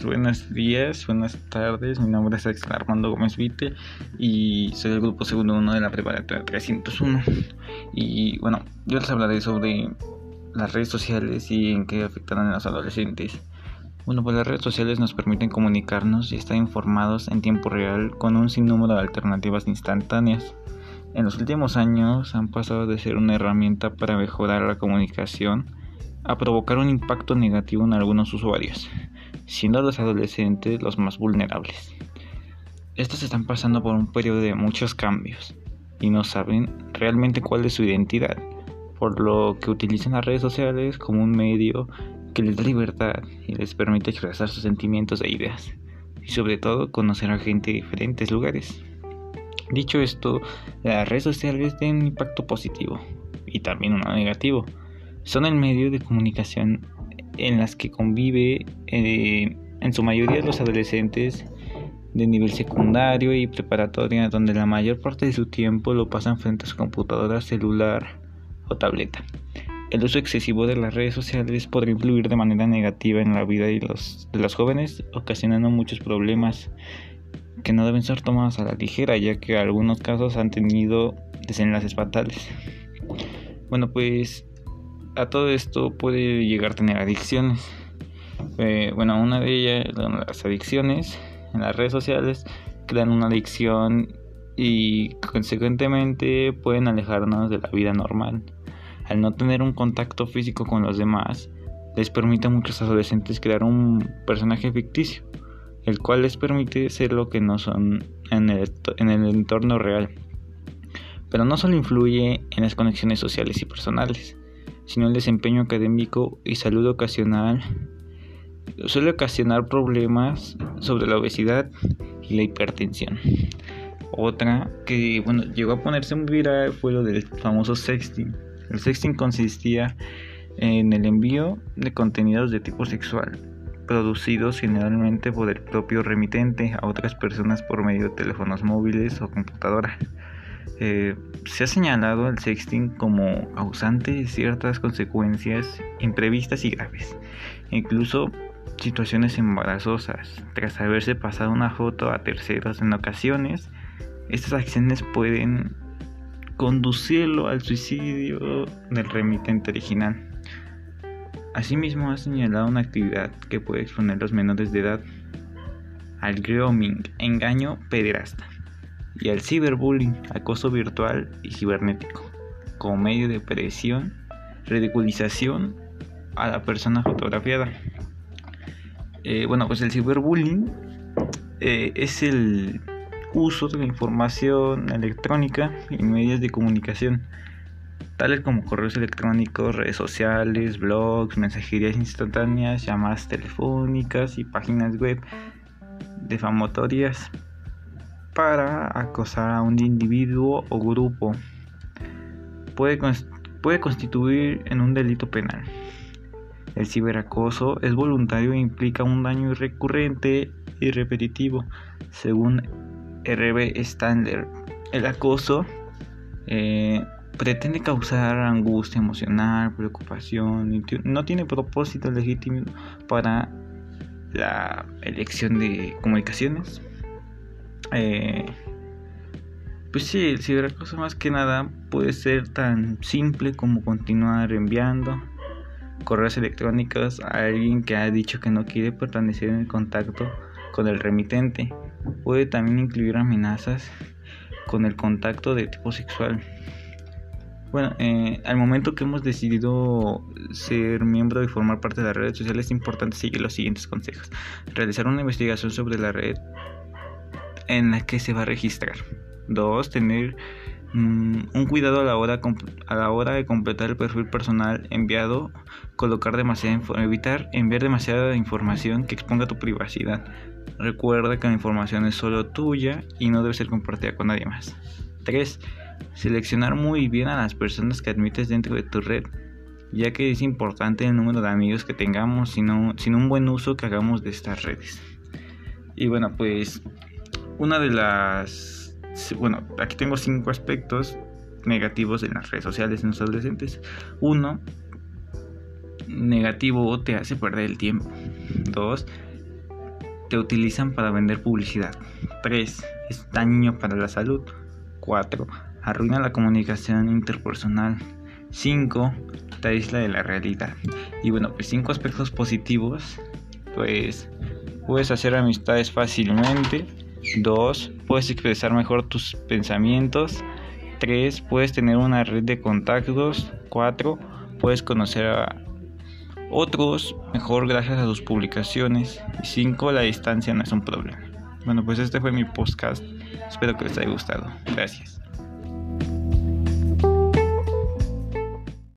pues buenos días, buenas tardes. Mi nombre es Axel Armando Gómez Vite y soy del grupo segundo 1 de la preparatoria 301. Y bueno, yo les hablaré sobre las redes sociales y en qué afectarán a los adolescentes. Bueno, pues las redes sociales nos permiten comunicarnos y estar informados en tiempo real con un sinnúmero de alternativas instantáneas. En los últimos años han pasado de ser una herramienta para mejorar la comunicación a provocar un impacto negativo en algunos usuarios, siendo los adolescentes los más vulnerables. Estos están pasando por un periodo de muchos cambios y no saben realmente cuál es su identidad, por lo que utilizan las redes sociales como un medio que les da libertad y les permite expresar sus sentimientos e ideas, y sobre todo conocer a gente de diferentes lugares. Dicho esto, las redes sociales tienen un impacto positivo y también uno negativo son el medio de comunicación en las que convive eh, en su mayoría los adolescentes de nivel secundario y preparatoria, donde la mayor parte de su tiempo lo pasan frente a su computadora, celular o tableta. El uso excesivo de las redes sociales podría influir de manera negativa en la vida de los, de los jóvenes, ocasionando muchos problemas que no deben ser tomados a la ligera, ya que algunos casos han tenido desenlaces fatales. Bueno, pues a todo esto puede llegar a tener adicciones. Eh, bueno, una de ellas, las adicciones en las redes sociales, crean una adicción y consecuentemente pueden alejarnos de la vida normal. Al no tener un contacto físico con los demás, les permite a muchos adolescentes crear un personaje ficticio, el cual les permite ser lo que no son en el, en el entorno real. Pero no solo influye en las conexiones sociales y personales, sino el desempeño académico y salud ocasional suele ocasionar problemas sobre la obesidad y la hipertensión. Otra que bueno llegó a ponerse muy viral fue lo del famoso sexting. El sexting consistía en el envío de contenidos de tipo sexual, producidos generalmente por el propio remitente a otras personas por medio de teléfonos móviles o computadoras. Eh, se ha señalado el sexting como causante de ciertas consecuencias imprevistas y graves, incluso situaciones embarazosas. Tras haberse pasado una foto a terceros en ocasiones, estas acciones pueden conducirlo al suicidio del remitente original. Asimismo, ha señalado una actividad que puede exponer a los menores de edad al grooming, engaño pederasta y al ciberbullying, acoso virtual y cibernético, como medio de presión, ridiculización a la persona fotografiada. Eh, bueno, pues el ciberbullying eh, es el uso de la información electrónica en medios de comunicación, tales como correos electrónicos, redes sociales, blogs, mensajerías instantáneas, llamadas telefónicas y páginas web defamatorias para acosar a un individuo o grupo. Puede, puede constituir en un delito penal. El ciberacoso es voluntario e implica un daño recurrente y repetitivo, según R.B. Standler. El acoso eh, pretende causar angustia emocional, preocupación, no tiene propósito legítimo para la elección de comunicaciones eh, pues sí, el ciberacoso más que nada puede ser tan simple como continuar enviando correos electrónicos a alguien que ha dicho que no quiere permanecer en contacto con el remitente. Puede también incluir amenazas con el contacto de tipo sexual. Bueno, eh, al momento que hemos decidido ser miembro y formar parte de la red social es importante seguir los siguientes consejos. Realizar una investigación sobre la red en la que se va a registrar. Dos, tener mm, un cuidado a la, hora, a la hora de completar el perfil personal enviado, colocar demasiada evitar enviar demasiada información que exponga tu privacidad. Recuerda que la información es solo tuya y no debe ser compartida con nadie más. 3. Seleccionar muy bien a las personas que admites dentro de tu red, ya que es importante el número de amigos que tengamos, sino un buen uso que hagamos de estas redes. Y bueno, pues una de las... Bueno, aquí tengo cinco aspectos negativos en las redes sociales en los adolescentes. Uno, negativo te hace perder el tiempo. Dos, te utilizan para vender publicidad. 3. Es daño para la salud. 4. Arruina la comunicación interpersonal. 5. Te aísla de la realidad. Y bueno, pues 5 aspectos positivos. Pues puedes hacer amistades fácilmente. 2. Puedes expresar mejor tus pensamientos. 3. Puedes tener una red de contactos. 4. Puedes conocer a otros mejor gracias a sus publicaciones. Y 5. La distancia no es un problema. Bueno, pues este fue mi podcast. Espero que les haya gustado. Gracias.